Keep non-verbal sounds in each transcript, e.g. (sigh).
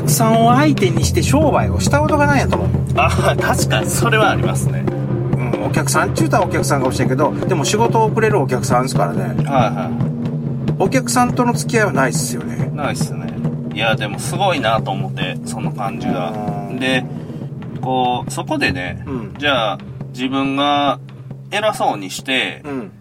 客さんを相手にして商売をしたことがないやと思う、あ、確かにそれはありますね。うん、お客さんっちゅうたらお客さんかもしれんけどでも仕事をくれるお客さんですからねはいはお客さんとの付き合いはないっすよねい。ないっすね。いや、でもすごいなと思って、その感じがう。んで、こう、そこでね、うんじゃあ、自分が偉そうにして、うん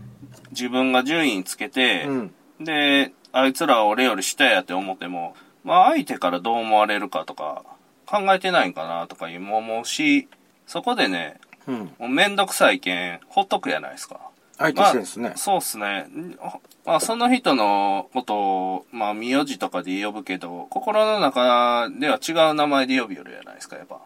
自分が順位つけてう、んで、あいつらは俺より下やって思っても、まあ相手からどう思われるかとか、考えてないんかなとかいうも思うし、そこでね、うんもうめんどくさいけん、ほっとくやないですか。相手してんですね、そうっすね。んまあ、その人のことを、まあ、名字とかで呼ぶけど、心の中では違う名前で呼びよるやないですか、やっぱ。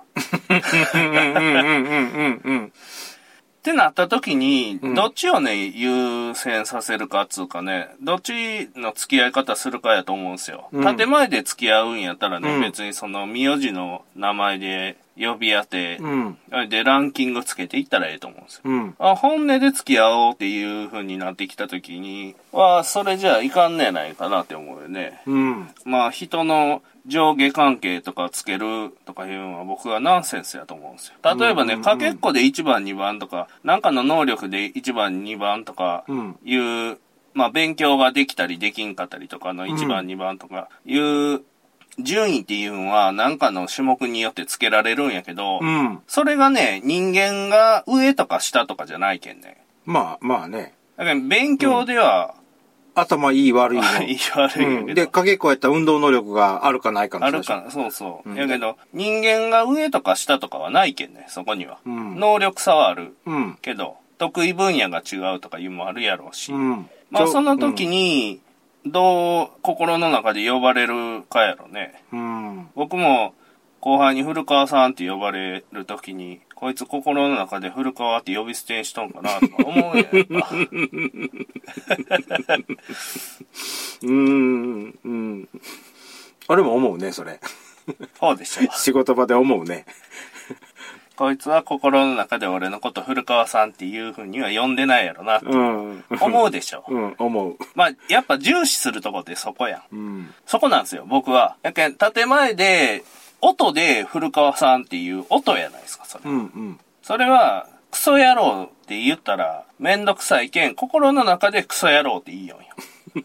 ってなった時に、うん。どっちをね、優先させるかっつうかね、どっちの付き合い方するかやと思うんですよ。うん。建前で付き合うんやったらね、うん。別にその名字の名前で呼び合って、うんで、ランキングつけていったらええと思うんですよ。うんあ、本音で付き合おうっていう風になってきた時に、は、それじゃいかんねやないかなって思うよね。うんまあ、人の上下関係とかつけるとかいうのは僕はナンセンスやと思うんですよ。例えばね、うんかけっこで1番2番とか、なんかの能力で1番2番とかうんいう、まあ、勉強ができたりできんかったりとかの1番2番とかいう順位っていうのはなんかの種目によってつけられるんやけど、うんそれがね、人間が上とか下とかじゃないけんね。まあまあねだから勉強では、頭いい悪いの (laughs) いい悪いうん。で、かけっこやったら運動能力があるかないかのあるかな、そうそう。うんやけど、人間が上とか下とかはないけんね、そこには。うん能力差はあるうん。けど、得意分野が違うとかいうのもあるやろうし。うん。まあその時、に、どう心の中で呼ばれるかやろね。うん。僕も後輩に古川さんって呼ばれる時に、こいつ心の中で古川って呼び捨てにしとんかなとか思うやんか。うん。うん。あれも思うね、それ。そうでしょ。仕事場で思うね。こいつは心の中で俺のこと古川さんっていう風には呼んでないやろなってうん。思うでしょ？うん、思う。まあ、やっぱ重視するとこってそこやん。うん。そこなんですよ、僕は。やけん、建前で、音で古川さんっていう音やないですか、それ。うん、うん。それは、クソ野郎って言ったら、めんどくさいけん、心の中でクソ野郎って言いよんよ。(laughs)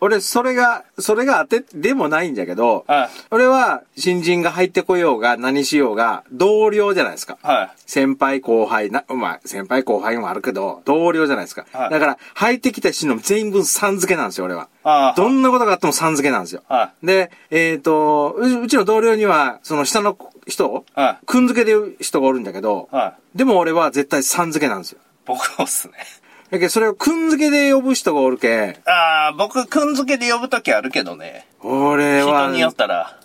俺、それが、それが当てでもないんだけど、はい。俺は、新人が入ってこようが、何しようが、同僚じゃないですか。はい。先輩後輩な、まあ、先輩後輩もあるけど、同僚じゃないですか。はいだから、入ってきた人の全員分さん付けなんですよ、俺は。どんなことがあってもさん付けなんですよ。はで、えっ、とう、うちの同僚には、その下の人、い。はい。くん付けで人がおるんだけど、はい。でも俺は絶対さん付けなんですよ。僕もっすね。だけど、それをくん付けで呼ぶ人がおるけん、ああ、僕、くんづけで呼ぶときあるけどね。俺は、人によったら。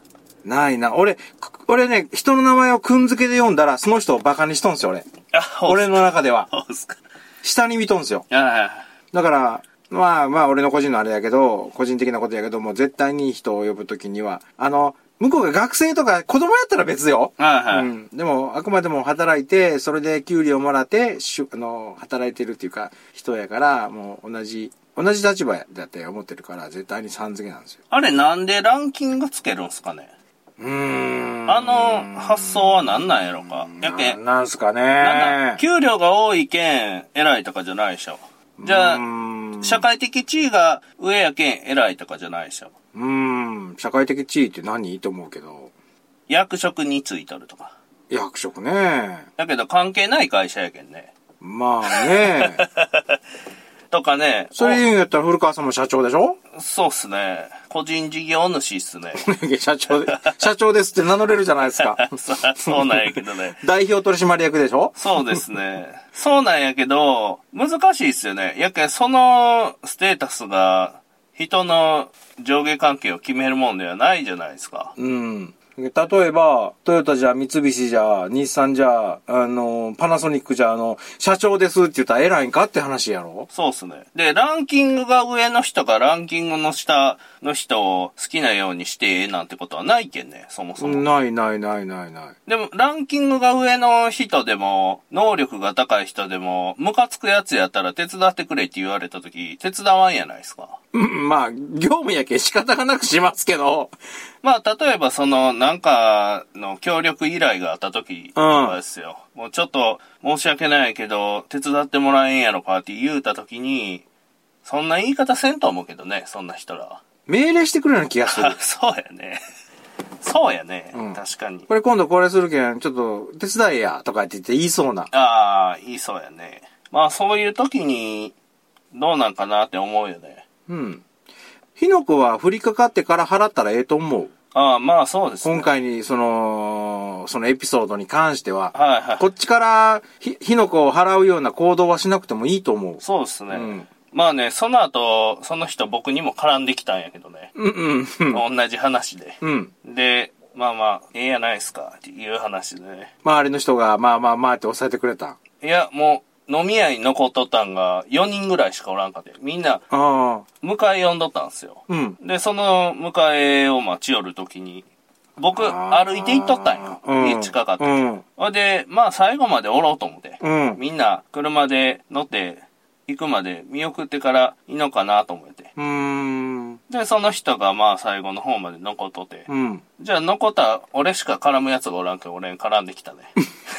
ないな。俺、く俺ね、人の名前をくん付けで読んだら、その人をバカにしとんすよ、俺。あ、俺の中では。下に見とんすよ。あだから、まあまあ俺の個人のあれやけど、個人的なことやけども、絶対に人を呼ぶときには、あの、向こうが学生とか子供やったら別よ。あ。はいはい。うん。でも、あくまでも働いて、それで給料もらって、しゅあの、働いてるっていうか、人やから、もう同じ、同じ立場だって思ってるから、絶対にさん付けなんですよ。あれなんでランキングつけるんすかね？うーん。あの発想はなんなんやろか。やけん、ななんすかなん。給料が多いけん、偉いとかじゃないでしょ。じゃうあ、社会的地位が上やけん、偉いとかじゃないでしょ。うーん。社会的地位って何？と思うけど。役職についとるとか。役職ね。だけど関係ない会社やけんね。まあね。(laughs) とかね。それ言うんやったら古川さんも社長でしょ？おそうっすね。個人事業主っすね。(laughs) 社長で、社長ですって名乗れるじゃないですか。(laughs) そそうなんやけどね。代表取締役でしょ？そうですね。そうなんやけど、難しいっすよね。やけん、そのステータスが人の上下関係を決めるもんではないじゃないですか。うん。例えば、トヨタじゃ、三菱じゃ、日産じゃ、あの、パナソニックじゃ、あの、社長ですって言ったら偉いんかって話やろそうっすね。で、ランキングが上の人がランキングの下の人を好きなようにしてええなんてことはないけんね、そもそも。ないないないないない。でも、ランキングが上の人でも、能力が高い人でも、ムカつくやつやったら手伝ってくれって言われた時、手伝わんやないですか。う (laughs) んまあ、業務やけん仕方がなくしますけど、まあ、例えばその、なんかの協力依頼があった時とかですよ。もうちょっと申し訳ないけど、手伝ってもらえんやろかって言うた時に、そんな言い方せんと思うけどね、そんな人らは。命令してくるような気がするあ。(laughs) そうやね。そうやね。うん確かに。これ今度これするけん、ちょっと手伝えや、とかって言って言いそうな。ああ、いいそうやね。まあ、そういう時に、どうなんかなって思うよね。うん。火の粉は降りかかってから払ったらええと思う。ああ、まあそうですね。今回に、その、そのエピソードに関しては、はいはい。こっちからひ火の粉を払うような行動はしなくてもいいと思う。そうですね。うんまあね、その後、その人僕にも絡んできたんやけどね。うんうんうん。同じ話で。うん。で、まあまあ、ええやないですかっていう話でね。周りの人が、まあまあまあって抑えてくれた。いや、もう、飲み屋に残っとったんが4人ぐらいしかおらんかって。みんな。迎え呼んどったんですよ。うん。で、その迎えを待ち寄るときに、僕、歩いて行っとったんよ。うん家近かった。うんで、まあ最後までおろうと思って。うん。みんな車で乗って行くまで見送ってからいいのかなと思って。うーん。で、その人がまあ最後の方まで残っとって。うん。じゃあ残った俺しか絡むやつがおらんけど俺に絡んできたね。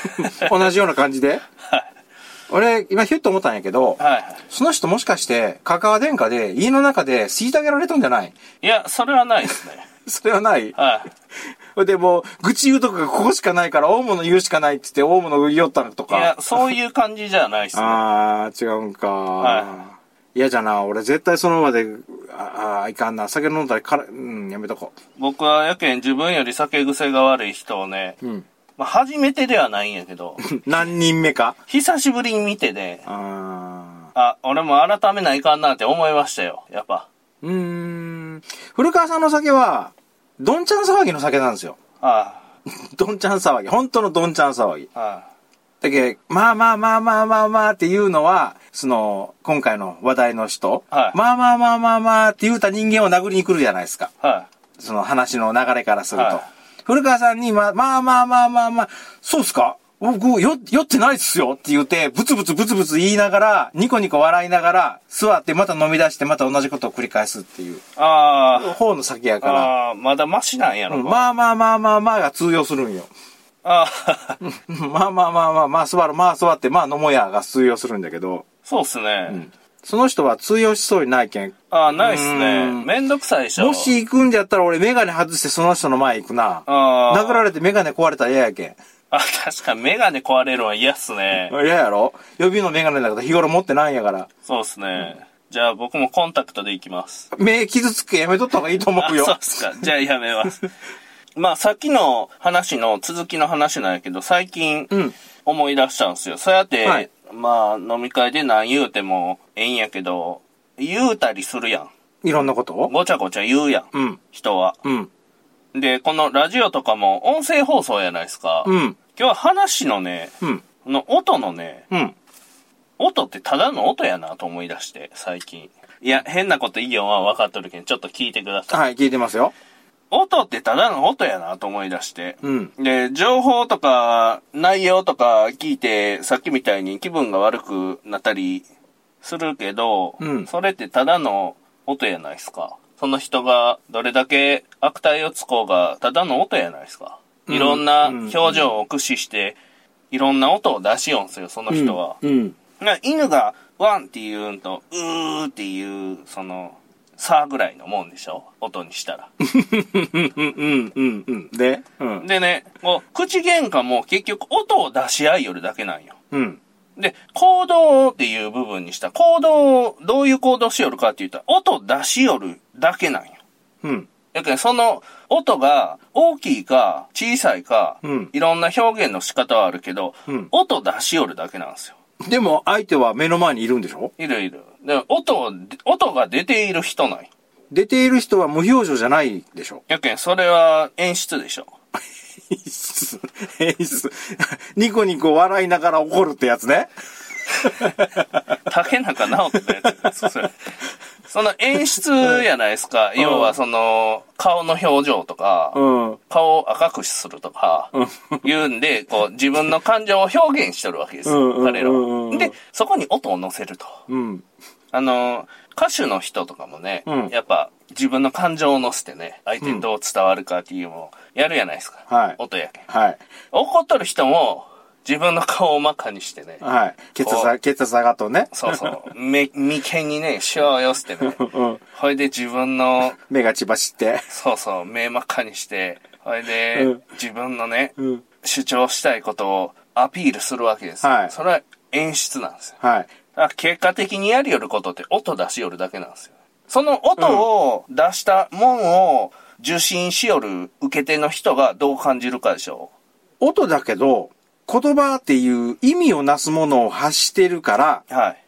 (laughs) 同じような感じで？はい。俺、今ヒュッと思ったんやけど、はいはい。その人もしかして、カカア殿下で家の中で虐げられたんじゃない？いや、それはないですね。(laughs) それはない？はい。ほいでもう、愚痴言うとこがここしかないから、大物言うしかないって言って、大物言いよったのといやか。、そういう感じじゃないですね。あー、違うんか。は嫌じゃな。俺絶対その場で、ああー、いかんな。酒飲んだらから、うん、やめとこ僕はやけん自分より酒癖が悪い人をね、う。うん。まあ初めてではないんやけど、(laughs) 何人目か？久しぶりに見てね、ああ、俺も改めないかんなって思いましたよ、やっぱ。ー。うーん。古川さんの酒は、どんちゃん騒ぎの酒なんですよ。あ (laughs) どんちゃん騒ぎ。本当のどんちゃん騒ぎ。あ、はだけどまあまあまあまあまあまあっていうのは、その、今回の話題の人、はいまあまあまあまあまあって言うた人間を殴りに来るじゃないですか。い、はその話の流れからすると。はい古川さんに、まあまあまあまあまあまあ、そうっすか？僕、よ、酔ってないっすよって言って、ブツブツブツブツ言いながら、ニコニコ笑いながら、座ってまた飲み出して、また同じことを繰り返すっていう、い。あ方の酒やあ、から、ああ、まだマシなんやろか。うんまあまあまあまあまあが通用するんよ。ああ、う (laughs) んまあまあまあまあ、まあ座る、まあ座って、まあ飲もうやが通用するんだけど、そうっすね。うんその人は通用しそうにないけん。ああ、ないっすね。うんめんどくさいでしょ。もし行くんじゃったら俺メガネ外してその人の前行くな。ああ、殴られてメガネ壊れたら嫌やけん。あ、確かにメガネ壊れるのは嫌っすね。(laughs) 嫌やろ？予備のメガネだから日頃持ってないんやから。そうっすね。じゃあ僕もコンタクトで行きます。目傷つくやめとった方がいいと思あ、うよ。そうっすか。じゃあやめます。(laughs) まあさっきの話の続きの話なんやけど、最近うん。思い出したんですよ。そうやって、はいまあ飲み会で何言うてもええんやけど、言うたりするやん。いろんなこと？をごちゃごちゃ言うやん。うん。人は。うん。で、このラジオとかも音声放送やないですか。うん。今日は話のね、うん。この音のね、うん。音ってただの音やなと思い出して、最近。いや、変なこといいよは分かっとるけん、ちょっと聞いてください。はい、聞いてますよ。音ってただの音やなと思い出して。うん。で、情報とか内容とか聞いて、さっきみたいに気分が悪くなったりするけど、うんそれってただの音やないですか。その人がどれだけ悪態をつこうが、ただの音やないですか。いろんな表情を駆使して、いろんな音を出しよんすよ、その人は。うん。な犬がワンって言うんと、うーっていう、その、差ぐらいのもんでしょ？音にしたら。うん。うん。うん。うん。うん。でうん。でね、こう、口喧嘩も結局音を出し合いよるだけなんよ。うん。で、行動っていう部分にした。行動を、どういう行動しよるかって言ったら、音出しよるだけなんよ。うん。やけん、その音が大きいか小さいか、うんいろんな表現の仕方はあるけど、うん音出しよるだけなんですよ。でも、相手は目の前にいるんでしょ？いるいる。で、音を、音が出ている人なんよ。出ている人は無表情じゃないでしょ？やけん、それは演出でしょ。演出、演出。ニコニコ笑いながら怒るってやつね。(laughs) 竹中直人のやつ。それその演出やないですか。要はその、顔の表情とか、うん。顔を赤くするとか、言うんで、こう、自分の感情を表現しとるわけですよ、彼らは。で、そこに音を乗せると。うん。あの、歌手の人とかもね、うんやっぱ自分の感情を乗せてね、相手にどう伝わるかっていうのをやるやないですか。はい音やけん。はい。怒っとる人も、自分の顔を真っ赤にしてね、はい。血圧、血圧上がっとね。そうそう、(laughs) 目、眉間にね、シワを寄せてね、うん。ほいで自分の、目が血走って。そうそう、目真っ赤にして、ほいで、うん自分のね、うん。主張したいことをアピールするわけですよ。はいそれは演出なんですよ。はい。結果的にやりよることって音出しよるだけなんですよ。その音を出したもんを受信しよる受け手の人がどう感じるかでしょ音だけど、言葉っていう意味をなすものを発してるから、う。はい。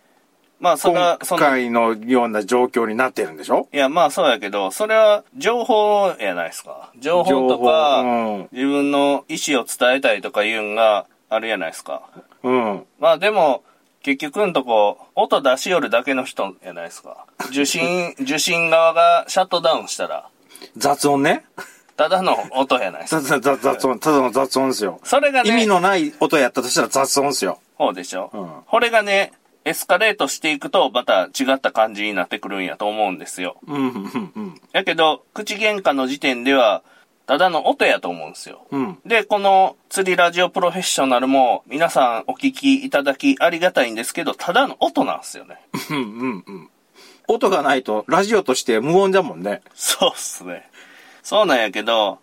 まあそれ今は、その、い回のような状況になってるんでしょ？やまあそうやけど、それは情報やないですか。情報とか、うん。自分の意思を伝えたいとかいうんがあるやないですか。うん。まあでも、結局んとこ、音出しよるだけの人やないですか。受信、受信側がシャットダウンしたら、雑音ね。ただの音やないですか。ただ雑音、ただの雑音ですよ。それがね、意味のない音やったとしたら雑音ですよ。そうでしょ、うんこれがね、エスカレートしていくと、また違った感じになってくるんやと思うんですよ。うん、うん、うん。やけど、口喧嘩の時点では、ただの音やと思うんですよ。うん。で、この釣りラジオプロフェッショナルも、皆さんお聞きいただきありがたいんですけど、ただの音なんですよね。うん、うん、うん。音がないと、ラジオとして無音だもんね。そうっすね。そうなんやけど、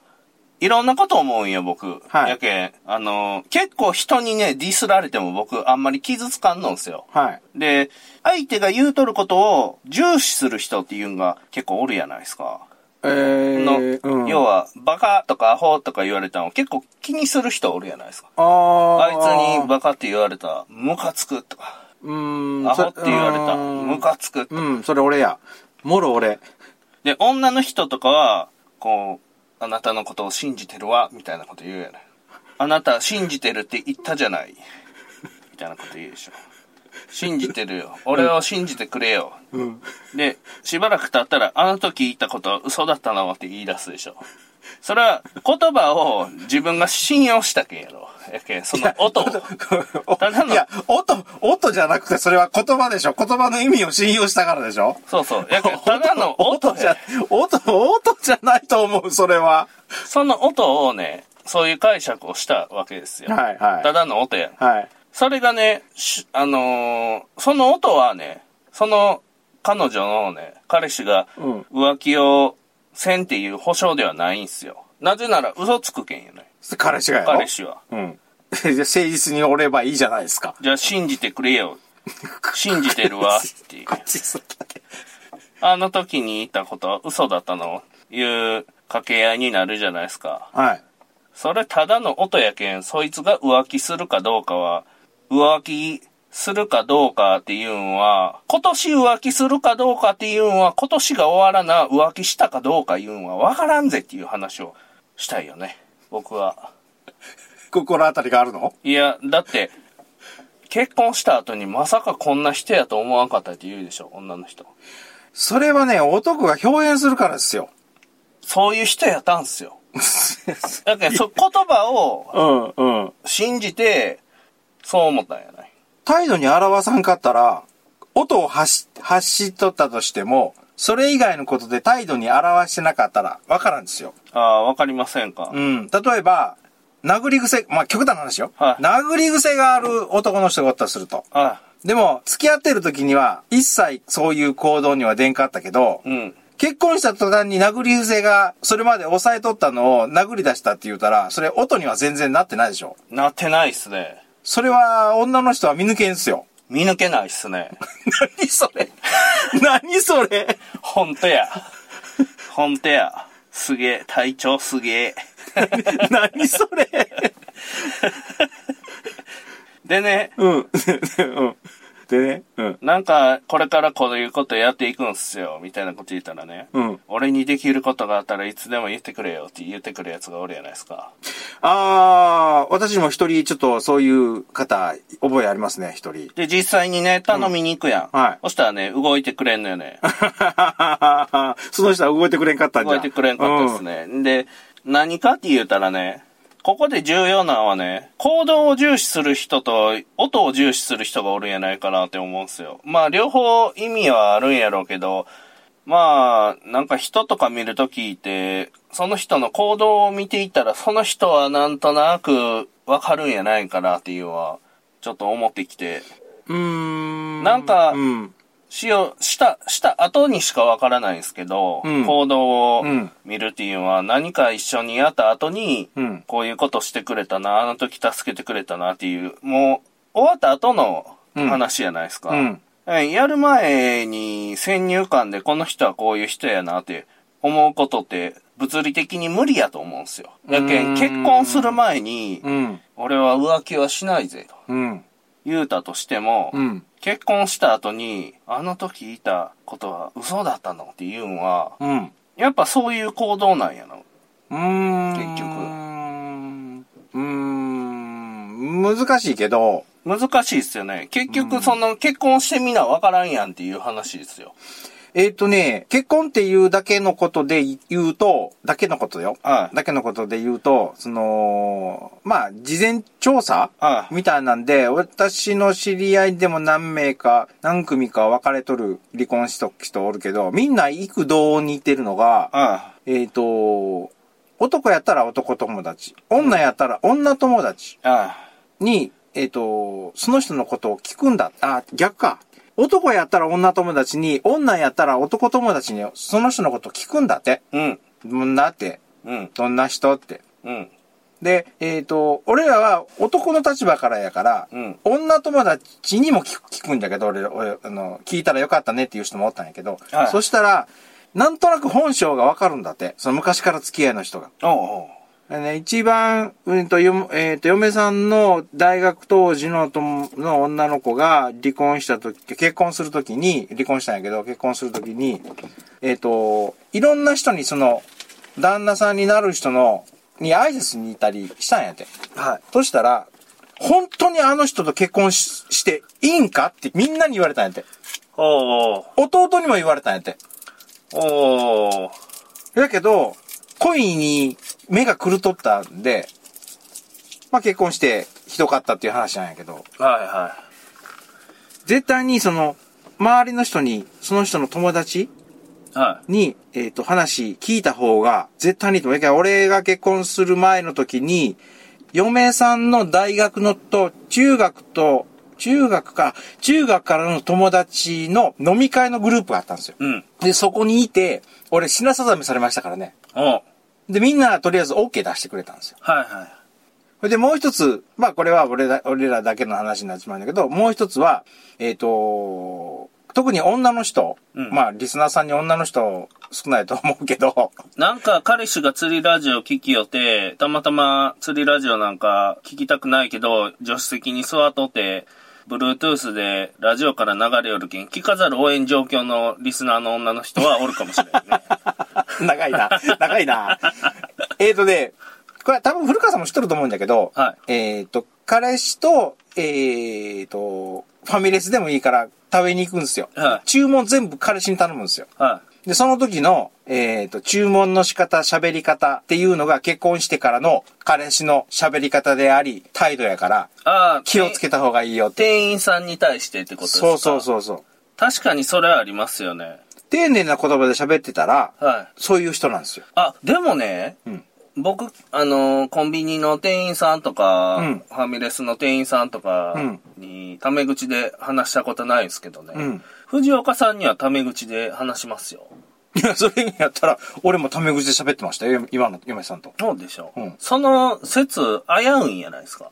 いろんなこと思うんよ、僕。はいやけん、あの、結構人にね、ディスられても僕、あんまり傷つかんのんすよ。はい。で、相手が言うとることを重視する人っていうのが結構おるやないですか。えー、の、うん。要は、バカとかアホとか言われたのを結構気にする人おるやないですか。あーあいつにバカって言われたら、ムカつくとか、うーん。アホって言われた、うんムカつく。うん、それ俺や。もろ俺。で、女の人とかは、こう、あなたのことを信じてるわ、みたいなこと言うやない。あなた信じてるって言ったじゃない。みたいなこと言うでしょ。信じてるよ。俺を信じてくれよ。うん。で、しばらく経ったら、あの時言ったことは嘘だったのって言い出すでしょ。それは、言葉を自分が信用したけんやろ。やけん、その音を。ただのいや、音、音じゃなくて、それは言葉でしょ。言葉の意味を信用したからでしょ。そうそう。やけん、ただの音音じゃや。、音、音じゃないと思う、それは。その音をね、そういう解釈をしたわけですよ。はい、はい。ただの音や。はい。それがね、しあのーその音はね、その彼女のね、彼氏がうん浮気をせんっていう保証ではないんすよ。なぜなら嘘つくけんよね。彼氏がやろ？彼氏は。うん。(laughs) じゃあ誠実におればいいじゃないですか。じゃあ信じてくれよ。(laughs) 信じてるわっていう。あの時に言ったことは嘘だったの？いう掛け合いになるじゃないですか。はい。それただの音やけん、そいつが浮気するかどうかは、浮気するかどうかっていうんは、今年浮気するかどうかっていうんは、今年が終わらな浮気したかどうかいうんはわからんぜっていう話をしたいよね。僕は。心当たりがあるの？いや、だって、結婚した後にまさかこんな人やと思わんかったって言うでしょ、女の人。それはね、男が表現するからですよ。そういう人やったんすよ。(laughs) だけど、そ言葉をうん、うん。信じて、そう思ったんやない。態度に表さんかったら、音を発し、発しとったとしても、それ以外のことで態度に表してなかったら、わからんですよ。ああ、わかりませんか。うん。例えば、殴り癖、まあ、極端な話よ。はい殴り癖がある男の人がおったとすると。あでも、付き合ってる時には、一切そういう行動には出んかったけど、うん。結婚した途端に殴り癖が、それまで抑えとったのを殴り出したって言うたら、それ音には全然なってないでしょ。なってないっすね。それは、女の人は見抜けんすよ。見抜けないっすね。(laughs) 何それ？何それ？ほんとや。ほんとや。すげえ。体調すげえ。何それ？でね、うん。(laughs) うん。でね。うん。なんか、これからこういうことやっていくんすよ、みたいなこと言ったらね。うん。俺にできることがあったらいつでも言ってくれよって言ってくるやつがおるやないですか。あー、私も一人ちょっとそういう方、覚えありますね、一人。で、実際にね、頼みに行くやん。うんはいそしたらね、動いてくれんのよね。(laughs) その人は動いてくれんかったんじゃ動いてくれんかったですね。で、何かって言うたらね、ここで重要なのはね、行動を重視する人と音を重視する人がおるんやないかなって思うんですよ。まあ、両方意味はあるんやろうけど、まあ、なんか人とか見るときって、その人の行動を見ていったら、その人はなんとなくわかるんやないかなっていうのは、ちょっと思ってきて、うん。うーん。なんかうん。しよう、した、した後にしかわからないんですけど、うん行動をうん見るっていうのは何か一緒にやった後に、うん。こういうことしてくれたな、あの時助けてくれたなっていう、もう終わった後の話じゃないですか。うん。えやる前に先入観でこの人はこういう人やなって思うことって物理的に無理やと思うんですよ。だけうんん結婚する前に、うん。俺は浮気はしないぜとうん。言うたとしても、うん。結婚した後に、あの時言ったことは嘘だったのっていうのは、うん。やっぱそういう行動なんやろ。うーん。結局うーん。難しいけど、難しいっすよね。結局その結婚してみなわからんやんっていう話ですよ。えっ、とね、結婚っていうだけのことで言うと、だけのことよ。はい。だけのことで言うと、その、まあ、事前調査はい。みたいなんで、私の知り合いでも何名か、何組か別れとる離婚しとく人おるけど、みんな幾度に似てるのが、はえっ、と、男やったら男友達、女やったら女友達に、えっ、と、その人のことを聞くんだ。あ、逆か。男やったら女友達に、女やったら男友達に、その人のことを聞くんだって。い。うん。うんだって、うん。どんな人って。うん。で、えっ、と、俺らは男の立場からやから、うん。女友達にも聞く聞くんだけど、俺、俺、あの、聞いたらよかったねっていう人もおったんやけど、はいそしたら、なんとなく本性がわかるんだって。その昔から付き合いの人が。おうおう。でね、一番、うんと、よ、えっ、と、嫁さんの大学当時のともの女の子が離婚した時、結婚する時に、離婚したんやけど、結婚する時に、えっ、と、いろんな人にその、旦那さんになる人の、に挨拶に行ったりしたんやって。はい。そしたら、本当にあの人と結婚ししていいんかってみんなに言われたんやって。おう弟にも言われたんやって。おう。おう。だけど、恋に目が狂っとったんで、まあ結婚してひどかったっていう話なんやけど、はいは絶対にその、周りの人に、その人の友達い。はに、えっ、と、話聞いた方が、絶対にいいと思う。だから俺が結婚する前の時に、嫁さんの大学のと、中学と、中学か、中学からの友達の飲み会のグループがあったんですよ。い。うん。で、そこにいて、俺品定めされましたからね。おう。で、みんなとりあえず OK 出してくれたんですよ。はいはい。それでもう一つ、まあこれは俺ら俺らだけの話になってしまうんだけど、もう一つは、えっ、と、特に女の人、うんまあリスナーさんに女の人少ないと思うけど、なんか彼氏が釣りラジオ聞きよって、たまたま釣りラジオなんか聞きたくないけど、助手席に座っとって、Bluetooth でラジオから流れよるけん、聞かざる応援状況のリスナーの女の人はおるかもしれないね。(laughs) 長いな、長いな。(laughs) えっとね、これ多分古川さんも知ってると思うんだけど、はえっ、と、彼氏と、えっ、と、ファミレスでもいいから食べに行くんですよ。はい注文全部彼氏に頼むんですよ。はで、その時の、えっ、と、注文の仕方、喋り方っていうのが結婚してからの彼氏の喋り方であり、態度やから、い。ああ、気をつけた方がいいよって。店員さんに対してってことですか？そうそうそうそう。確かにそれはありますよね。丁寧な言葉で喋ってたら、はい。そういう人なんですよ。あ、でもね、うん僕、あのーコンビニの店員さんとか、うんファミレスの店員さんとかうんに、タメ口で話したことないですけどね。うん藤岡さんにはタメ口で話しますよ。いや、それやったら、俺もタメ口で喋ってましたよ、今の嫁さんと。そうでしょ。うんその説、危ういんやないですか。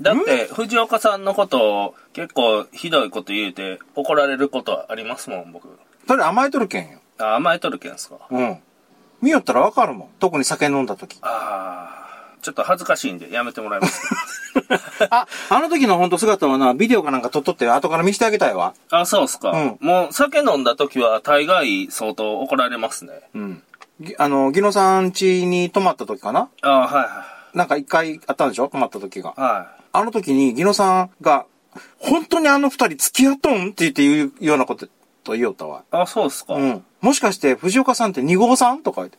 だって、藤岡さんのことを結構ひどいこと言うて怒られることはありますもん、僕。それ甘えとるけんよ。あ甘えとるけんすか。うん。見よったらわかるもん。特に酒飲んだ時。ああ、ちょっと恥ずかしいんでやめてもらいます。(laughs) あ、あの時の本当姿はな、ビデオかなんか撮っとって後から見せてあげたいわ。あ、そうっすか。うんもう酒飲んだ時は大概相当怒られますね。うん。ぎあの、ギノさん家に泊まった時かな？あはなんか一回あったんでしょ？泊まった時がい。はい。はあの時にギノさんが、本当にあの二人付き合っとん？って言って言うようなことと言おったわ。い。あ、そうっすか。うん。もしかして藤岡さんって二号さん？とか言って。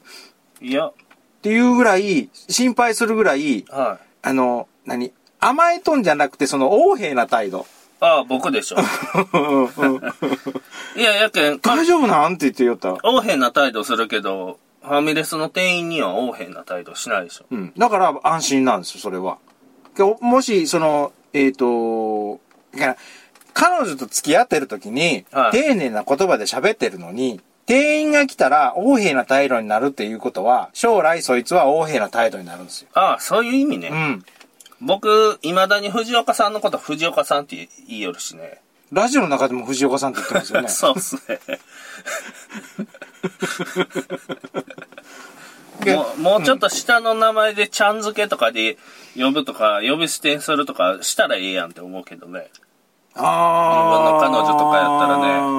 いや、っていうぐらい、心配するぐらい、はい。あの、何甘えとんじゃなくて、その横柄な態度。あ僕でしょ。(laughs) いや、やけん、大丈夫なんって言って言おった？横柄な態度するけど、ファミレスの店員には横柄な態度しないでしょ。うん。だから安心なんですよ、それは。でもし、その、えっ、と、だから彼女と付き合ってる時に、はい丁寧な言葉で喋ってるのに、店員が来たら横柄な態度になるっていうことは、将来そいつは横柄な態度になるんですよ。ああ、そういう意味ね。うん。僕、未だに藤岡さんのこと藤岡さんって言いよるしね。ラジオの中でも藤岡さんって言ってますよね。(laughs) そうっすね。(laughs) でもうもうちょっと下の名前でちゃん付けとかで呼ぶとか、呼び捨てにするとかしたらええやんって思うけどね。ああ。自分の彼女とかやったら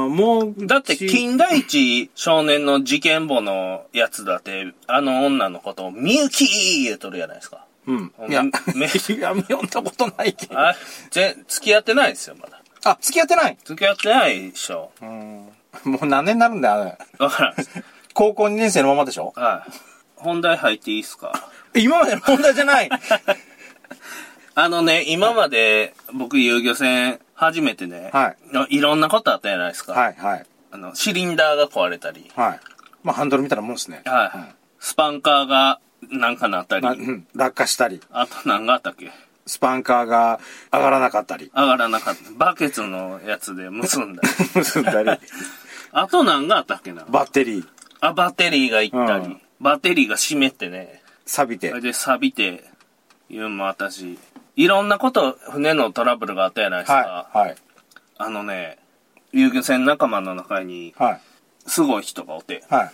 ね。もう、だって、金田一少年の事件簿のやつだって、あの女のことをみゆき言うとるやないですか。うん。いや、め (laughs) いや、読んだことないけど。あ、ぜ、付き合ってないですよ、まだ。あ、付き合ってない？付き合ってないでしょ。うん。もう何年になるんだよ、あれ。わからん。高校2年生のままでしょ？はい。本題入っていいですか？今までの問題じゃない。(laughs) あのね、今まで僕遊漁船初めてね、はい。いろんなことあったじゃないですか。はい、はい。あの、シリンダーが壊れたり、はい。まあ、ハンドルみたいなもんですね。はい。スパンカーがなんかなったり、まあうん。落下したり、あと何があったっけ？スパンカーが上がらなかったり、上がらなかった。バケツのやつで結んだり。(laughs) 結んだり、(laughs) あと何があったっけな？バッテリー、あ、バッテリーがいったり、うんバッテリーが湿ってね、錆びて。で錆びて、言うのもあったし、いろんなこと、船のトラブルがあったじゃないですか。はい、はい、あのね、遊漁船仲間の中に、はい、すごい人がおって、はい。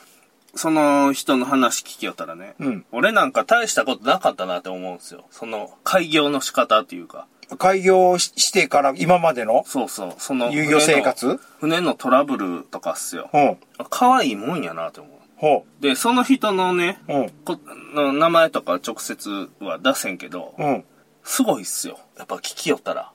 その人の話聞きよったらね、うん俺なんか大したことなかったなって思うんですよ。その、開業の仕方っていうか。開業ししてから今までのそうそう、その、遊漁生活？船のトラブルとかっすよ。うん。可愛いもんやなって思う。ほで、その人のね、う。うん。この名前とか直接は出せんけど、うん。すごいっすよ。やっぱ聞きよったら。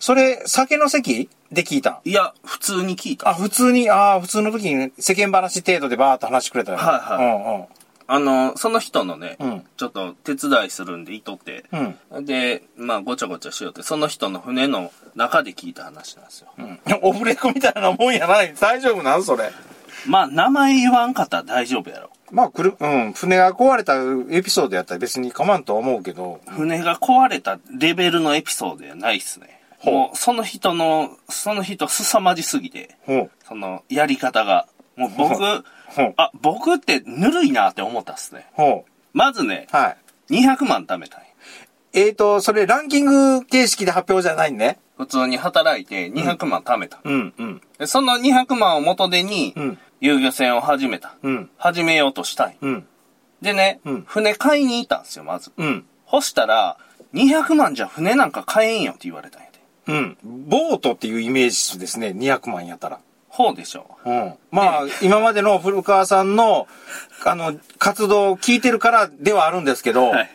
それ、酒の席で聞いたいや、普通に聞いた。あ、普通に、ああ、普通の時に世間話程度でバーっと話してくれたよねはいはいあの、その人のね、うんちょっと手伝いするんでいとって、うん。うん。で、まあ、ごちゃごちゃしようって、その人の船の中で聞いた話なんですよ。うん。(laughs) オフレコみたいなもんやない。大丈夫なんそれ？まあ、名前言わんかったら大丈夫やろ。まあ、くる、うん。船が壊れたエピソードやったら別に構わんとは思うけど。船が壊れたレベルのエピソードやないっすね。もう、その人の、その人凄まじすぎて。その、やり方が。もう僕。あ、僕ってぬるいなって思ったっすね。ほまずね、う。はい。200万貯めたんよえーと、それランキング形式で発表じゃないね。普通に働いて200万貯めた。うん、うん。でその200万を元手にうん、遊漁船を始めた。うん。始めようとしたい。うん。でね、うん船買いに行ったんですよ、まず。うん。ほしたら、200万じゃ船なんか買えんよって言われたんやで。うん。ボートっていうイメージですね。200万やったら。ほうでしょうん。まあ、今までの古川さんの、あの、活動を聞いてるからではあるんですけど、はいはい。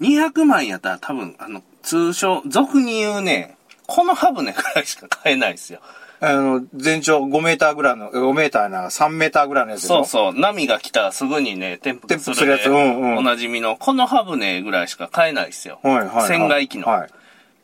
200万やったら多分、あの、通称、俗に言うね、このハブネくらいしか買えないですよ。あの、全長5メーターぐらいの、5メーターな、3メーターぐらいのやつそうそう。波が来たらすぐにね、転覆転覆するやつでうんうんおなじみの、このハブネぐらいしか買えないですよ。はいはい、はい。船外機の。はい。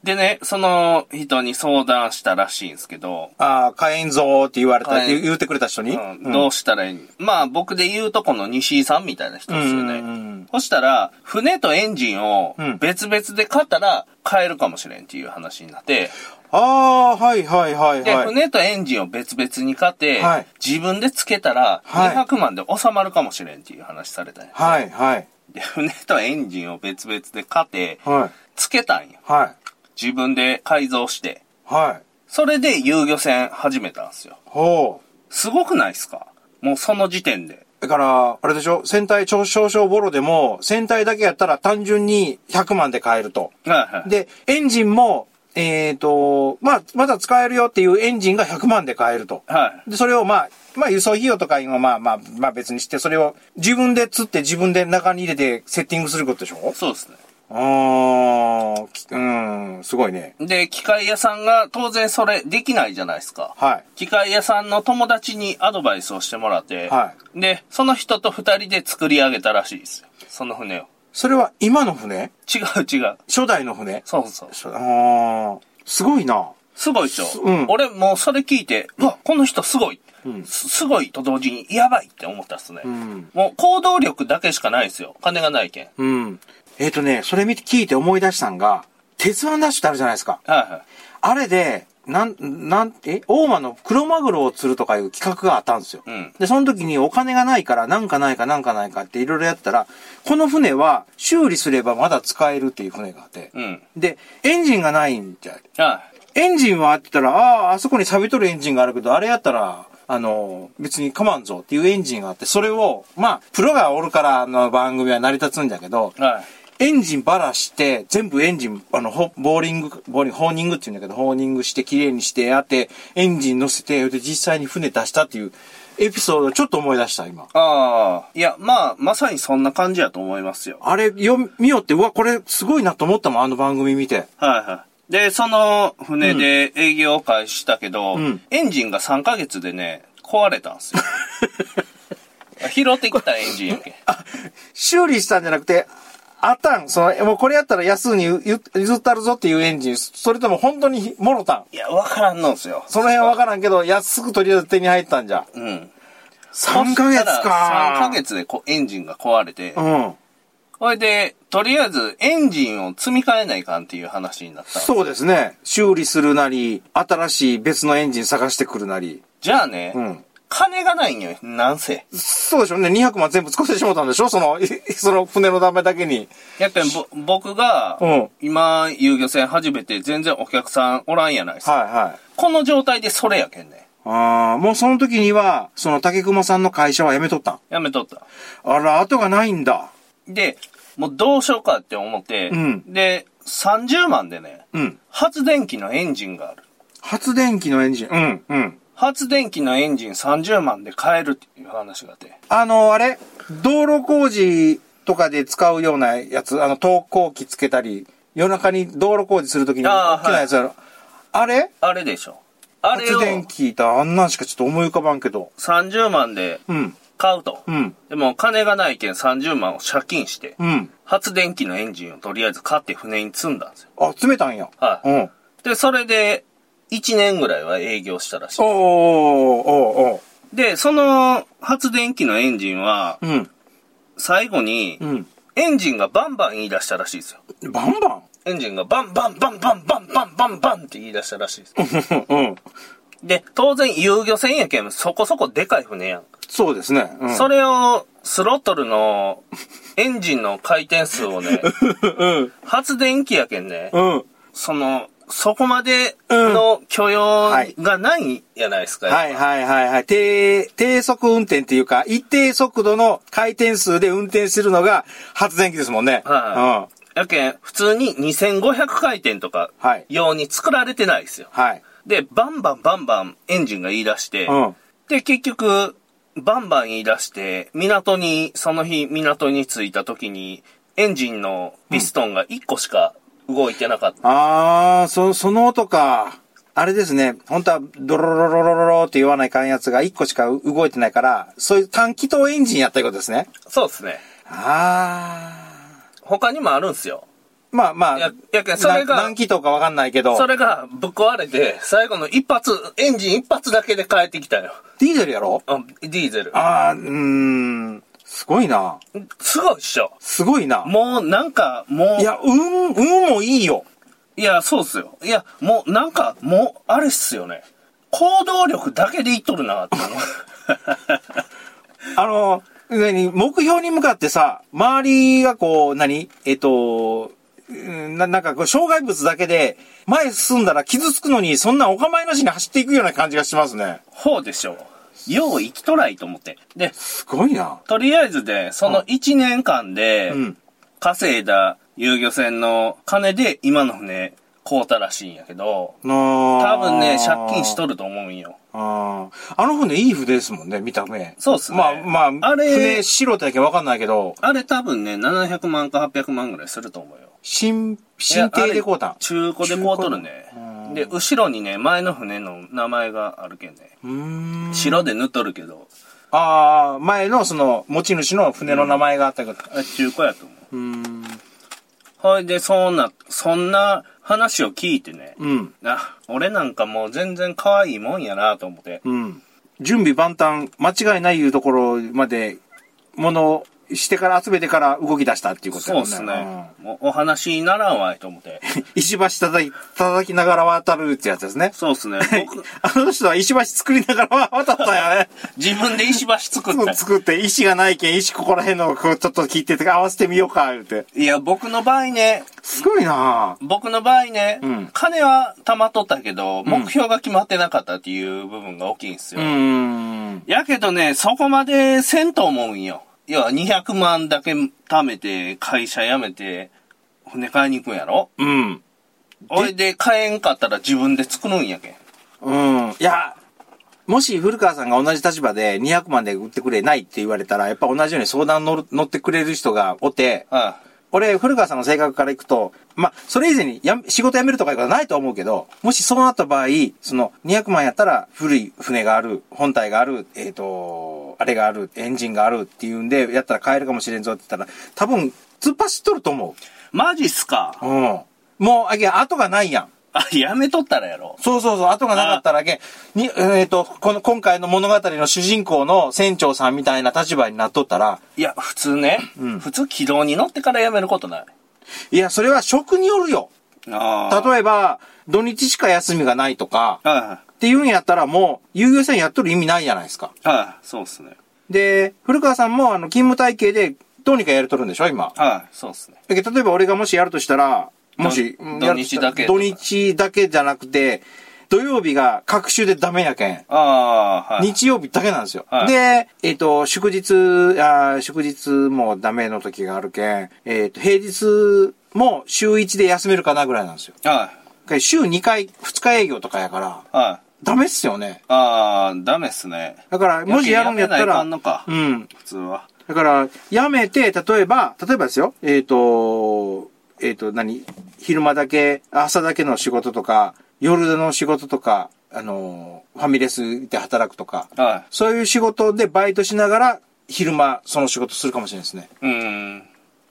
でね、その人に相談したらしいんですけど、ああ、買えんぞーって言われた、言言ってくれた人に、うんどうしたらいい？まあ僕で言うとこの西井さんみたいな人ですよね。うんうんうんそしたら、船とエンジンをうん別々で買ったら買えるかもしれんっていう話になって、ああ、はいはいはいで、はい。船とエンジンを別々に買って、はい自分でつけたらはい200万で収まるかもしれんっていう話されたんや。はいはい。で、船とエンジンを別々で買って、はい。つけたんよ。はい。自分で改造して。はい。それで遊漁船始めたんですよ。ほすごくないですか？もうその時点で。だから、あれでしょ？船体少々ボロでも、船体だけやったら単純に100万で買えると。はいはい。で、エンジンも、えっ、と、まあ、まだ使えるよっていうエンジンが100万で買えると。はい。で、それをまあ、まあ輸送費用とか今まあまあ、まあ別にして、それを自分で釣って自分で中に入れてセッティングすることでしょ？そうですね。あー、きうん、すごいね。で、機械屋さんが当然それできないじゃないですか。はい。機械屋さんの友達にアドバイスをしてもらって、はで、その人と二人で作り上げたらしいですよ。その船を。それは今の船？違う違う。初代の船？そうそう。そあー、すごいな。すごいでしょ、うん俺もうそれ聞いて、うわ、この人すごい、うんす。すごいと同時にやばいって思ったっすね。うん。もう行動力だけしかないですよ。金がないけん。うん。えっ、とね、それ見て聞いて思い出したんが、鉄腕ダッシュってあるじゃないですか。はいはい。あれで、なん、なん、え、大間の黒マグロを釣るとかいう企画があったんですよ。うん。で、その時にお金がないから、なんかないかなんかないかっていろいろやったら、この船は修理すればまだ使えるっていう船があって。うん。で、エンジンがないんじゃ。はエンジンはあってたら、ああ、あそこに錆びとるエンジンがあるけど、あれやったら、あの、別にかまんぞっていうエンジンがあって、それを、まあ、プロがおるからの番組は成り立つんだけど、い。はい。エンジンばらして、全部エンジン、あの、ホボーリング、ボーリング、ホーニングって言うんだけど、ホーニングして、綺麗にしてやって、エンジン乗せて、で、実際に船出したっていうエピソードをちょっと思い出した、今。ああ。いや、まあ、まさにそんな感じやと思いますよ。あれ、よ、見よって、うわ、これすごいなと思ったもん、あの番組見て。はいはい。で、その船で営業を開始したけど、うんエンジンが3ヶ月でね、壊れたんですよ。(laughs) 拾ってきたエンジンやけん。修理したんじゃなくて、あったん、その、もうこれやったら安に譲譲ったるぞっていうエンジン、それとも本当にもろたん。いや、わからんのんすよ。その辺はわからんけど、安くとりあえず手に入ったんじゃ。うん。3ヶ月か。3ヶ月でこうエンジンが壊れて、うん。これで、とりあえずエンジンを積み替えないかんっていう話になった。そうですね。修理するなり、新しい別のエンジン探してくるなり。じゃあね、うん。金がないんよ、なんせ。そうでしょうね。200万全部使ってしまったんでしょその、(laughs) その船のためだけに。やっぱりぼ僕が、うん今、遊漁船始めて全然お客さんおらんやないですか。はいはい。この状態でそれやけんね。ああ、もうその時には、その竹熊さんの会社は辞めとったん。やめとった。あら、後がないんだ。で、もうどうしようかって思って、うんで、30万でね、うん。発電機のエンジンがある。発電機のエンジン。うん、うん。発電機のエンジン30万で買えるっていう話があって。あの、あれ？道路工事とかで使うようなやつ、あの、投光器つけたり、夜中に道路工事するときにあー大きなやつあれ？あれでしょ。あれを発電機だ。あんなんしかちょっと思い浮かばんけど。30万でうん。買うと。うん。でも金がないけん30万を借金して、うん。発電機のエンジンをとりあえず買って船に積んだんですよ。あ、詰めたんや。はい。うん。で、それで1年ぐらいは営業したらしいおー。おーおーで、その発電機のエンジンは、うん。最後にう、ん。エンジンがバンバン言い出したらしいですよ。バンバン？エンジンがバンバンバンバンバンバンバンバンって言い出したらしいです。うん。で、当然遊漁船やけんそこそこでかい船やん。そうですね。うん。それを、スロットルのエンジンの回転数をね、うん。発電機やけんね、うん。その、そこまでの許容がないやないですか。はいはいはいはい。低、低速運転っていうか、一定速度の回転数で運転するのが発電機ですもんね。はい。やけん、普通に2500回転とか、はい用に作られてないですよ。うん。はい。で、バンバンバンバンエンジンが言い出して、うん。で、結局、バンバン言い出して、港に、その日港に着いた時に、エンジンのピストンが1個しか動いてなかった。あー、そ、その音か。あれですね。本当は、ドロロロロロロって言わないかんやつが一個しか動いてないから、そういう短気筒エンジンやったいうことですね。そうですね。あ他にもあるんすよ。ー。まあまあ、ややけんそれがな何気筒かわかんないけど、それがぶっ壊れて、最後の一発、エンジン一発だけで帰ってきたよ。ディーゼルやろ？あディーゼル。あー、うーん。すごいな。すごいっしょ。すごいな。もうなんか、もう、いや、運、運もいいよ。いや、そうっすよ。いや、もうなんか、もう、あれっすよね。行動力だけで言っとるなって思う。(laughs) あの、何目標に向かってさ、周りがこう、何えっと、うんななんかこう、障害物だけで、前進んだら傷つくのに、そんなお構いなしに走っていくような感じがしますね。ほうでしょう。よう生きとらいと思って。で、すごいな。とりあえずで、その1年間でうん、稼いだ遊漁船の金で今の船買うたらしいんやけど、の多分ね、借金しとると思うんよ。あーあの船いい船ですもんね、見た目。そうっすねまあまあ、あれ船素人だけわかんないけど、あれ多分ね、700万か800万ぐらいすると思うよ。新、新艇でこうたん。中古で買うとるね。で、後ろにね、前の船の名前があるけんね。ん。白で塗っとるけど、ああ、前のその持ち主の船の名前があったから。あれ中古やと思う。う。ほいで、そんな、そんな話を聞いてね、うん。あ、俺なんかもう全然可愛いもんやなと思って。うん。準備万端、間違いないいうところまで、もしてから集めてから動き出したっていうことやもんそうっすね。お話にならんわいと思って。う (laughs) ん石橋叩き、叩きながら渡るってやつですね。そうっすね。(laughs) 僕、あの人は石橋作りながら渡ったよね。(laughs) 自分で石橋作った。作って、石がないけん、石ここら辺のこうちょっと切ってて合わせてみようか、言うて。いや、僕の場合ね、すごいなぁ。僕の場合ね、うん金は貯まっとったけど、目標が決まってなかったっていう部分が大きいんですよ。うーん。やけどね、そこまでせんと思うんよ。要は200万だけ貯めて、会社辞めて、船買いに行くんやろ？うん。おいで買えんかったら自分で作るんやけん。うん。いや、もし古川さんが同じ立場で200万で売ってくれないって言われたら、やっぱ同じように相談乗る乗ってくれる人がおって、あ俺、古川さんの性格からいくと、まあ、それ以前にや仕事辞めるとかいうことはないと思うけど、もしそうなった場合、その200万やったら古い船がある、本体がある、えっ、と、あれがある、エンジンがあるっていうんで、やったら買えるかもしれんぞって言ったら、多分、突っ走っとると思マジっすか？う。うん。もう、あげ、後がないやん。あ、やめとったらやろ。そうそうそう、後がなかっただけ、に、えっ、と、この、今回の物語の主人公の船長さんみたいな立場になっとったら、いや、普通ね、うん普通軌道に乗ってからやめることない。いや、それは職によるよ。ああ。例えば、土日しか休みがないとか、はっていうんやったらもう、遊漁船やっとる意味ないじゃないですか。い。はい。そうっすね。で、古川さんも、あの、勤務体系で、どうにかやれとるんでしょ、今。はい。そうっすね。だけど例えば俺がもしやるとしたら、もし、土日だけ土日だけじゃなくて、土曜日が各週でダメやけん。ああ、はい。日曜日だけなんですよ。はいで、えっ、と、祝日、あー祝日もダメの時があるけん、えっ、と、平日も週1で休めるかなぐらいなんですよ。はい。週2回、2日営業とかやから、はい。ダメっすよね。ああ、ダメっすね。だから、もしやるんやったら。うん。普通は。だから、やめて、例えば、例えばですよ、えっ、と、えっ、と、何？昼間だけ、朝だけの仕事とか、夜の仕事とか、あの、ファミレスで働くとか、はそういう仕事でバイトしながら、昼間、その仕事するかもしれないですね。い。うん。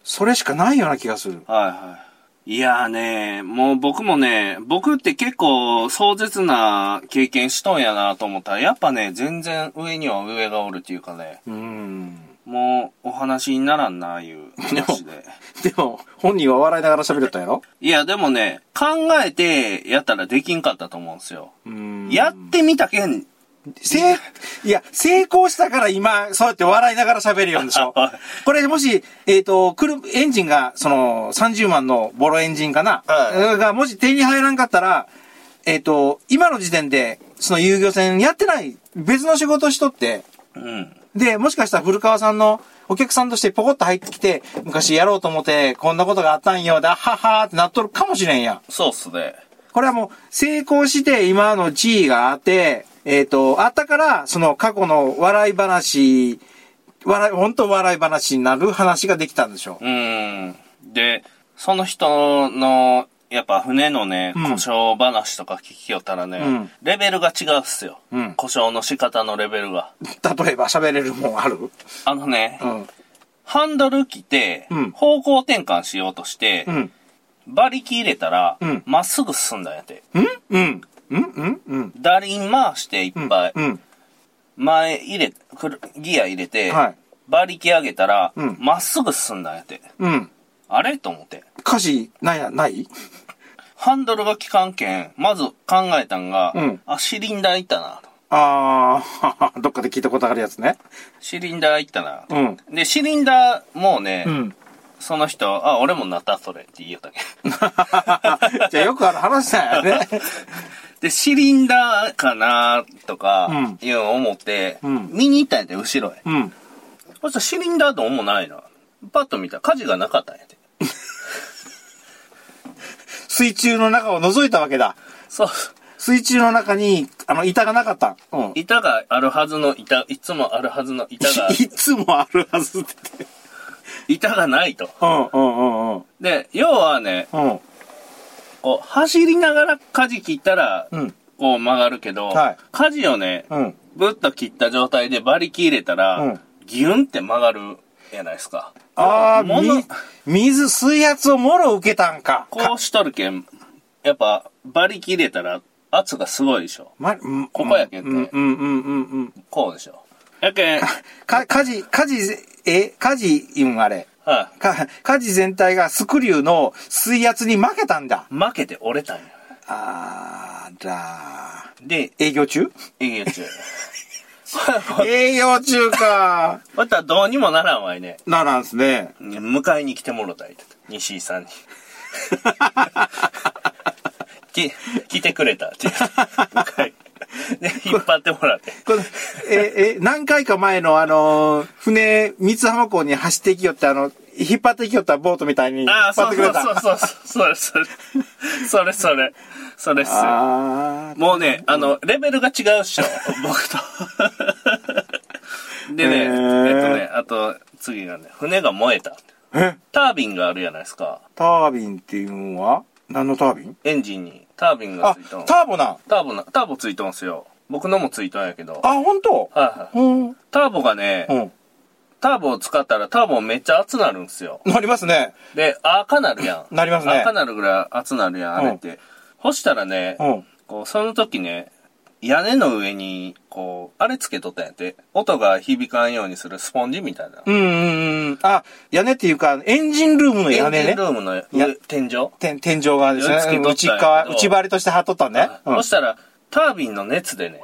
それしかないような気がする。はいはい。いやーね、もう僕もね、僕って結構壮絶な経験しとんやなと思ったら、やっぱね、全然上には上がおるっていうかね、うん。もうお話にならんな、いう話で。(laughs) でも、本人は笑いながら喋れたやろ？いや、でもね、考えてやったらできんかったと思うんですよ。うん。やってみたけん、せい、いや、成功したから今、そうやって笑いながら喋るよんでしょ (laughs) はい。これもし、えっ、と、来る、エンジンが、その、30万のボロエンジンかな、はい。が、もし手に入らんかったら、えっ、と、今の時点で、その遊漁船やってない、別の仕事しとって、うん。で、もしかしたら古川さんのお客さんとしてポコッと入ってきて、昔やろうと思って、こんなことがあったんよ、だ、はっはーってなっとるかもしれんやん。そうっすね。これはもう成功して今の地位があって、えっ、と、あったから、その過去の笑い話、笑い、本当笑い話になる話ができたんでしょう。うん。で、その人の、やっぱ船のね、うん故障話とか聞きよったらね、うんレベルが違うっすよ。うん故障の仕方のレベルが。例えば喋れるもんある？あのね、うん。ハンドル切ってうん、方向転換しようとして、うん。馬力入れたらうん、ま、っすぐ進んだんやて。うん？うん。うん？うん？うん。ダリン回していっぱい、うん。前入れ、くるギア入れて、はい。馬力上げたら、うんまっすぐ進んだんやて。うん。あれ？と思って。歌詞、ないや、ない？ハンドルが効かんけん、まず考えたんが、うんあ、シリンダーいったなと。あー、(laughs) どっかで聞いたことあるやつね。シリンダーいったなと。うん。で、シリンダーもうね、うん。その人、あ、俺もなったそれって言いよったけん。(laughs) じゃあよくある話だよね。で、シリンダーかなとかうん、いうのを思って、うん見に行ったんやて、後ろへ。うん。そしたらシリンダーともないな。パッと見たら火事がなかったんやて。(laughs) 水中の中を覗いたわけだ。そう。水中の中に、あの、板がなかった。うん。板があるはずの板、いつもあるはずの板が、(laughs) いつもあるはずって。(laughs) 板がないと。うんうんうんうん。で、要はね、うん。こう、走りながら舵切ったら、うん。こう曲がるけど、はい舵をね、うん。ぶっと切った状態で馬力入れたら、うんギュンって曲がるやないですか。ああ、水、水圧をもろ受けたんか。こうしとるけん、やっぱ馬力入れたら圧がすごいでしょ。ま、うんここやけんねうんうんうんうんうん。こうでしょ。やけん、か、かじ、かじ、え、かじ、うん、あれ。はか、かじ全体がスクリューの水圧に負けたんだ。い、負けて折れたんや。あーらで、営業中？営業中。(laughs) (laughs) 営業中か。(laughs) またどうにもならんわいね。ならんすね。迎えに来てもろたい。西井さんに。(laughs) き、来てくれたって。迎え。で、引っ張ってもらって。このえ、え、何回か前のあの、船、三津浜港に走っていきよってあの、引っ張っていきよったボートみたいに引っああ、張ってくれた。そうそうそうそう。それそれ。それそれ。それっすよ。もうね、あの、レベルが違うっしょ。僕と。(laughs) でね、へーえっとね、あと、次がね、船が燃えた。え、タービンがあるじゃないですか。タービンっていうのは？何のタービン？エンジンに。タービンがあついたの。、ターボな。ターボな、ターボついたんすよ。僕のもついたんやけど。あ、本当？はいはい。うん。ターボがね、うん。ターボを使ったらターボめっちゃ熱なるんすよ。なりますね。で、赤なるやん。なりますね赤なるぐらい熱なるやん、あれって。そしたらね、うん。こう、その時ね、屋根の上に、こう、あれつけとったんやって。音が響かんようにするスポンジみたいな。うんうんうん。あ、屋根っていうか、エンジンルームの屋根ねエンジンル。ームの天井？天天井側ですね。内側、内張りとして貼っとったんね。うんそしたら、タービンの熱でね、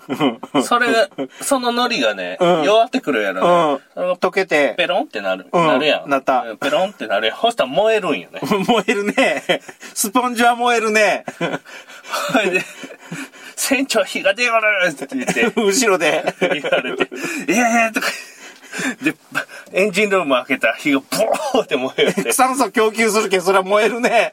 (laughs) それが、そのノリがね、うん弱ってくるやろ、溶けて、ペロンってなる。うんなるやん。なったうんペロンってなるやん。そしたら燃えるんよね。(laughs) 燃えるね。スポンジは燃えるね。それで、船長火が出よるって言って、(laughs) 後ろで。言われて、ええーとか、で、エンジンルーム開けたら火がボーって燃えて、酸素供給するけん、それは燃えるね。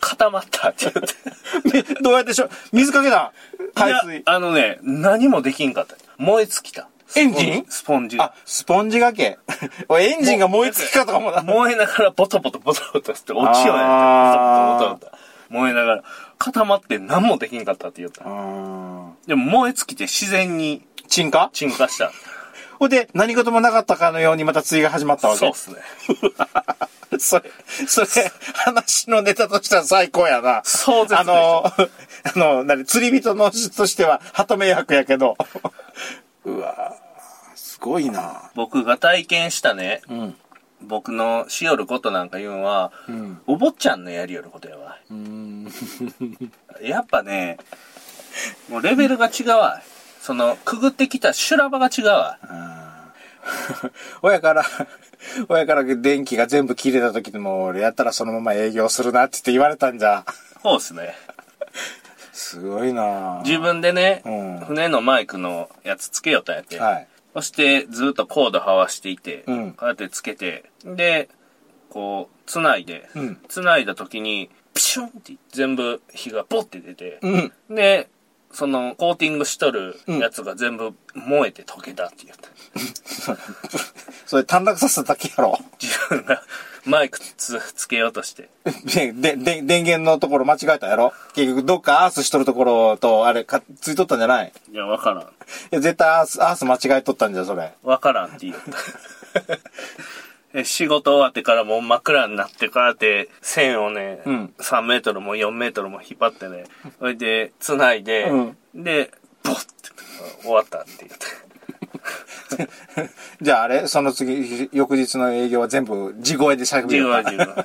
固まったって言って。(laughs) どうやってしょ、水かけた？海水。あのね、何もできんかった。燃え尽きた。エンジン？スポンジあが。、スポンジがけ。(laughs) エンジンが燃え尽きかとかもな。燃えながらボトボトボトボトって落ちようやん。あーボトボトボト。燃えながら、固まって何もできんかったって言った。うんでも燃え尽きて自然に沈下？沈下した。(laughs) ほんで、何事もなかったかのようにまた釣りが始まったわけ。そうっすね。(laughs) それ、それ、話のネタとしては最高やな。壮絶でしょあの、(laughs) あの、何、釣り人の質としては、鳩迷惑やけど。(laughs) うわすごいな。僕が体験したね、うん。僕のしよることなんか言うんは、うん。お坊ちゃんのやりよることやわ。うん。やっぱね、もうレベルが違うわ。その、くぐってきた修羅場が違うわ。親から、(laughs) 親から電気が全部切れた時でも、俺やったらそのまま営業するなって言って言われたんじゃ。そうですね。すごいな自分でね、うん船のマイクのやつつけよったんやって。はい。そしてずっとコードはわしていて、うんこうやってつけて、で、こう、つないで、うんつないだ時に、ピシュンって全部火がポッて出て、うん。で、そのコーティングしとるやつが全部燃えて溶けたって言った。それ短絡させただけやろ。自分がマイクつつけようとして。で、で、で、電源のところ間違えたやろ結局どっかアースしとるところと、あれ、か、ついとったんじゃない？いや、わからん。いや、絶対アース、アース間違えとったんじゃ、それ。わからんって言った。(laughs) え仕事終わってからもう真っ暗になってからって線をね、うん3メートルも4メートルも引っ張ってね、それで繋いで、で、ボッて終わったって言って。(laughs) じゃああれ？その次、翌日の営業は全部地声で喋る。自分は自分。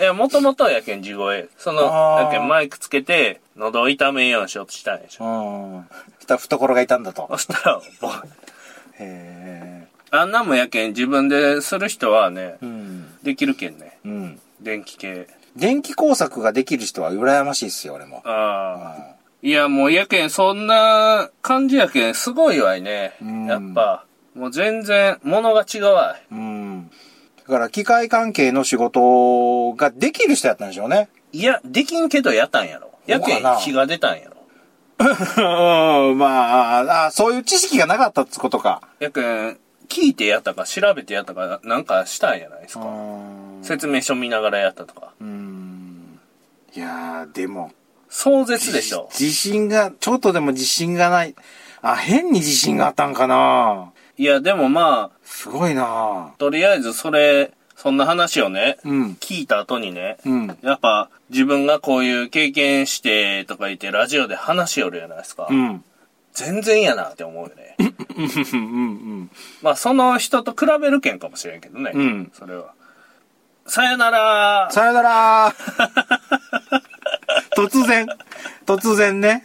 いや、もともとはやけん地声。その、やけんマイクつけて、喉を痛めんようにしようとしたんでしょ。うん。そしたら懐が痛んだと。そしたら、ボッへあんなんもやけん自分でする人はねえ。、うん。できるけんね。うん。電気系。電気工作ができる人は羨ましいっすよ、俺も。ああ。いや、もうやけん、そんな感じやけん、すごいわいね。うんやっぱ、もう全然、物が違うわい。うん。だから、機械関係の仕事ができる人やったんでしょうね。いや、できんけどやったんやろ。やけん、そうかな火が出たんやろ。(laughs) うん、まあ、あそういう知識がなかったってことか。やけん、聞いてやったか、調べてやったか、なんかしたんやないですか。ん説明書見ながらやったとか。うん。いやー、でも、壮絶でしょ。自信が、ちょっとでも自信がない。あ、変に自信があったんかないや、でもまあ、すごいなとりあえずそれ、そんな話をね、うん。聞いた後にね、うん。やっぱ自分がこういう経験してとか言ってラジオで話しよるじゃないですか。うん。全然やなって思うよね。うん。うん。まあその人と比べるけん。かもしれん。けどね。うん。それは。さよならさよなら突然、突然ね。